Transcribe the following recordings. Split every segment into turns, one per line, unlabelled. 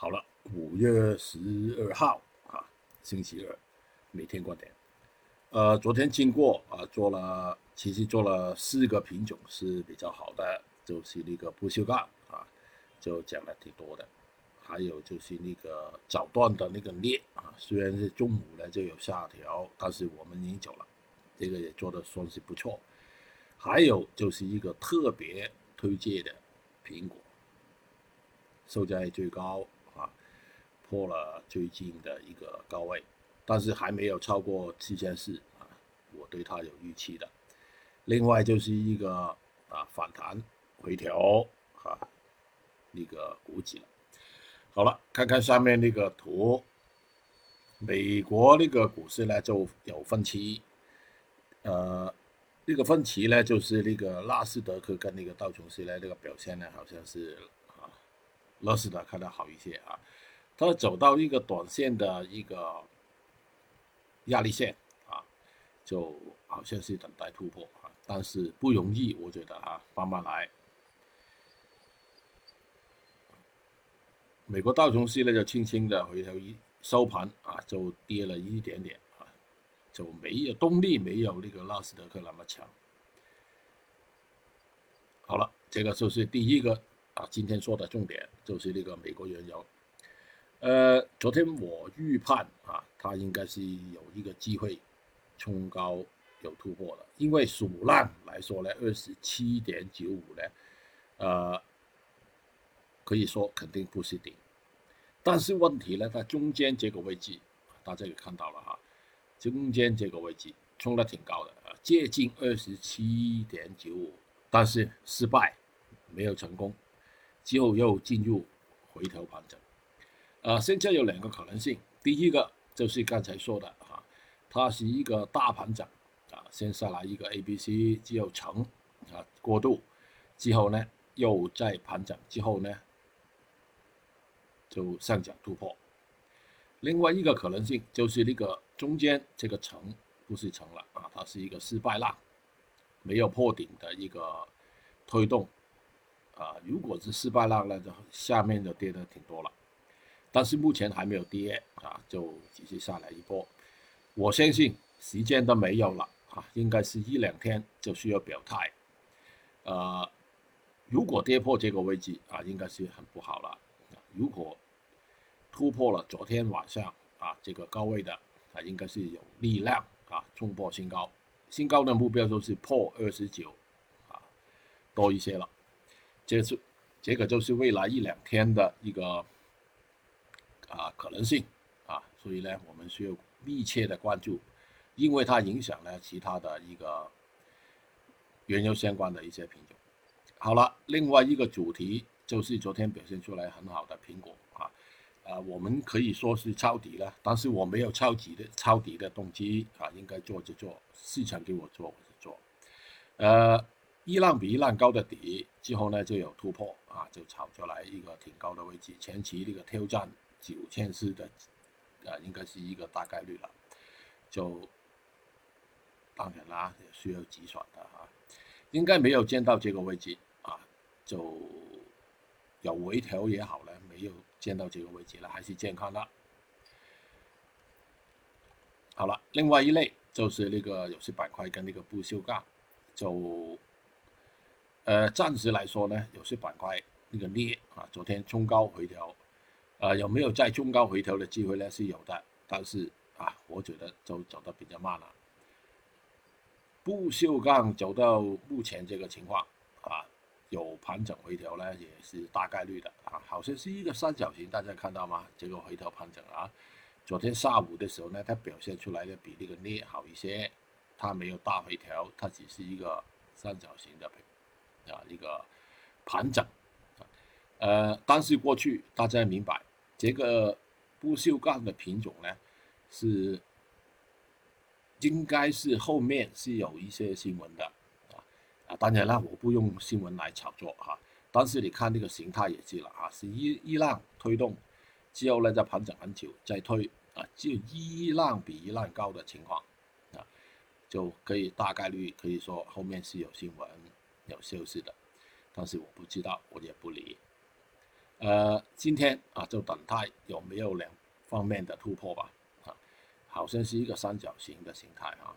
好了，五月十二号啊，星期二，每天观点。呃，昨天经过啊，做了，其实做了四个品种是比较好的，就是那个不锈钢啊，就讲了挺多的。还有就是那个早段的那个镍啊，虽然是中午呢就有下调，但是我们已经走了，这个也做的算是不错。还有就是一个特别推荐的苹果，售价最高，破了最近的一个高位，但是还没有超过七千四啊，我对它有预期的。另外就是一个啊反弹回调啊，那个股指了。好了，看看上面那个图，美国那个股市呢就有分歧，呃，那个分歧呢就是那个纳斯达克跟那个道琼斯呢这个表现呢好像是啊，纳斯达克的好一些啊，它走到一个短线的一个压力线啊，就好像是等待突破啊，但是不容易，我觉得啊，慢慢来。美国道琼斯呢就轻轻的回头一收盘啊，就跌了一点点啊，就没有动力，没有那个纳斯达克那么强。好了，这个就是第一个啊，今天说的重点就是那个美国原油。呃，昨天我预判啊，它应该是有一个机会冲高有突破的，因为数浪来说呢，二十七点九五呢，呃。可以说肯定不是顶，但是问题呢，在中间这个位置，大家也看到了哈，中间这个位置冲的挺高的啊，接近二十七点九五，但是失败，没有成功，之后又进入回头盘整，啊，现在有两个可能性，第一个就是刚才说的啊，它是一个大盘整啊，先下来一个 A、B、C 之后成啊过渡，之后呢又再盘整之后呢。就上涨突破，另外一个可能性就是那个中间这个层不是层了啊，它是一个失败浪，没有破顶的一个推动啊。如果是失败浪那就下面就跌的挺多了，但是目前还没有跌啊，就只是下来一波。我相信时间都没有了啊，应该是一两天就需要表态。呃，如果跌破这个位置啊，应该是很不好了。如果突破了昨天晚上啊这个高位的啊，应该是有力量啊冲破新高，新高的目标就是破二十九啊多一些了，这是这个就是未来一两天的一个啊可能性啊，所以呢我们需要密切的关注，因为它影响了其他的一个原油相关的一些品种。好了，另外一个主题。就是昨天表现出来很好的苹果啊，啊，我们可以说是抄底了，但是我没有抄底的抄底的动机啊，应该做就做，市场给我做我就做，呃，一浪比一浪高的底之后呢，就有突破啊，就炒出来一个挺高的位置，前期那个挑战九千四的，啊，应该是一个大概率了，就当然啦，也需要计算的啊，应该没有见到这个位置啊，就。有回调也好了，没有见到这个位置了，还是健康的。好了，另外一类就是那个有些板块跟那个不锈钢，就呃暂时来说呢，有些板块那个镍啊，昨天冲高回调，呃有没有再冲高回调的机会呢？是有的，但是啊，我觉得就走的比较慢了。不锈钢走到目前这个情况啊。有盘整回调呢，也是大概率的啊，好像是一个三角形，大家看到吗？这个回调盘整啊，昨天下午的时候呢，它表现出来的比那个镍好一些，它没有大回调，它只是一个三角形的啊一个盘整，呃，但是过去大家明白，这个不锈钢的品种呢，是应该是后面是有一些新闻的。啊，当然了，我不用新闻来炒作哈，但是你看这个形态也知了啊，是一一浪推动之后呢，再盘整很久再推啊，就一浪比一浪高的情况啊，就可以大概率可以说后面是有新闻有消息的，但是我不知道，我也不理。呃，今天啊就等待有没有两方面的突破吧，啊，好像是一个三角形的形态啊。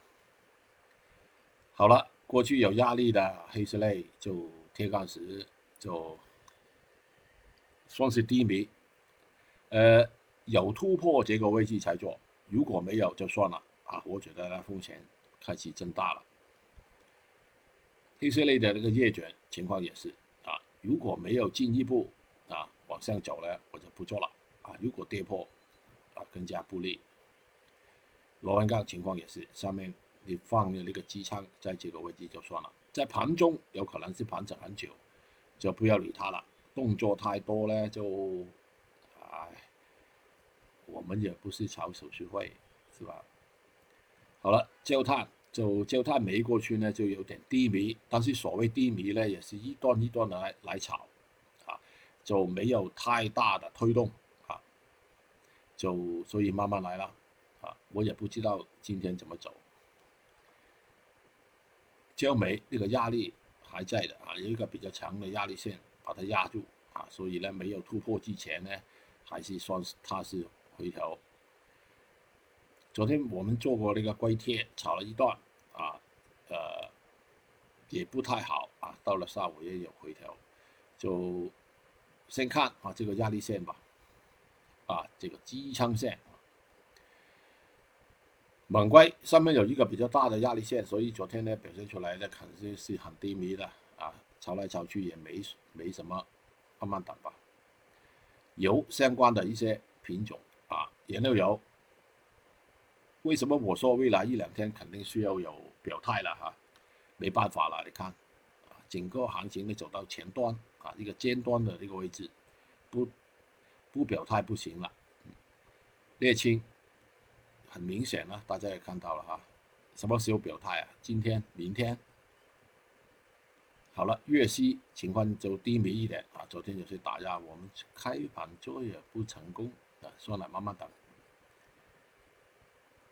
好了，过去有压力的黑色类就铁矿石就算是低迷，呃，有突破这个位置才做，如果没有就算了啊。我觉得呢风险开始增大了。黑色类的那个月卷情况也是啊，如果没有进一步往上走呢，我就不做了啊。如果跌破啊，更加不利。螺纹钢情况也是，上面你放的那个机仓在这个位置就算了，在盘中有可能是盘整很久，就不要理它了。动作太多呢，就唉，我们也不是炒手续费，是吧？好了，焦炭。就焦炭没过去呢，就有点低迷，但是所谓低迷呢，也是一段一段的来来炒，就没有太大的推动，啊，就所以慢慢来了，啊，我也不知道今天怎么走。焦煤这个压力还在的啊，有一个比较强的压力线把它压住，啊，所以呢，没有突破之前呢，还是算是它是回调。昨天我们做过那个硅贴，炒了一段，啊，呃，也不太好啊。到了下午也有回调，就先看啊这个压力线吧，啊这个支撑线。猛硅上面有一个比较大的压力线，所以昨天呢表现出来的肯定是很低迷的啊，炒来炒去也没没什么，慢慢等吧。油相关的一些品种啊，燃料油。为什么我说未来一两天肯定需要有表态了哈？没办法了，你看，整个行情呢走到前端啊，一个尖端的这个位置，不不表态不行了。沥青很明显了，大家也看到了哈，什么时候表态啊？今天、明天。好了，粤西情况就低迷一点啊，昨天有些打压，我们开盘做也不成功啊，算了，慢慢等。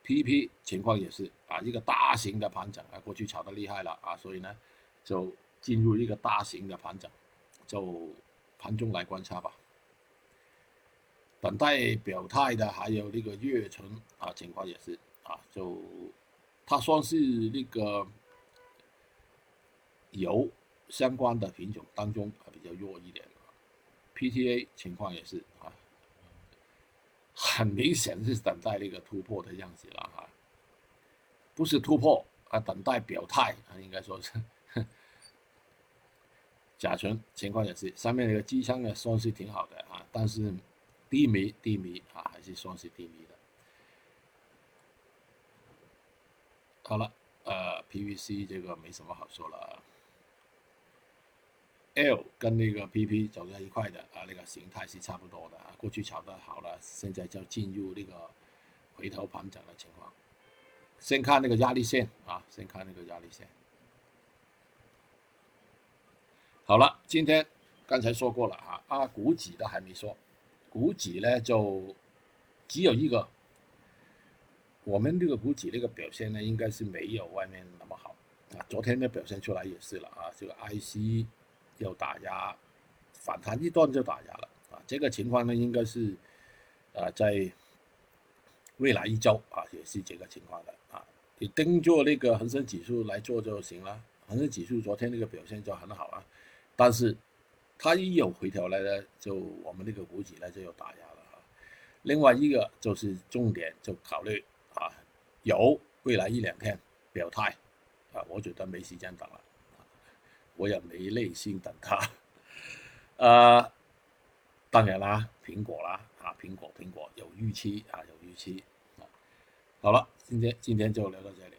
PP 情况也是啊，一个大型的盘整啊，过去炒的厉害了啊，所以呢，就进入一个大型的盘整，就盘中来观察吧。等待表态的还有那个月存啊，情况也是啊，就它算是那个油相关的品种当中啊比较弱一点。PTA 情况也是啊。很明显是等待那个突破的样子了哈，不是突破啊，等待表态啊，应该说是。甲醇情况也是，上面那个机枪呢算是挺好的啊，但是低迷低迷啊，还是算是低迷的。好了，呃，PVC 这个没什么好说了。L 跟那个 PP 走在一块的啊，那个形态是差不多的啊。过去炒的好了，现在就进入那个回头盘整的情况。先看那个压力线啊，先看那个压力线。好了，今天刚才说过了啊，啊，股指都还没说，股指呢就只有一个。我们这个股指那个表现呢，应该是没有外面那么好啊。昨天的表现出来也是了啊，这个 IC。又打压，反弹一段就打压了啊！这个情况呢，应该是，啊，在未来一周啊，也是这个情况的啊。你盯住那个恒生指数来做就行了。恒生指数昨天那个表现就很好啊，但是它一有回调来呢，就我们那个股指呢就有打压了啊。另外一个就是重点就考虑啊，有未来一两天表态啊，我觉得没时间等了。我也没耐心等它，呃，当然啦，苹果啦，啊，苹果，苹果有预期啊，有预期。好了，今天今天就聊到这里。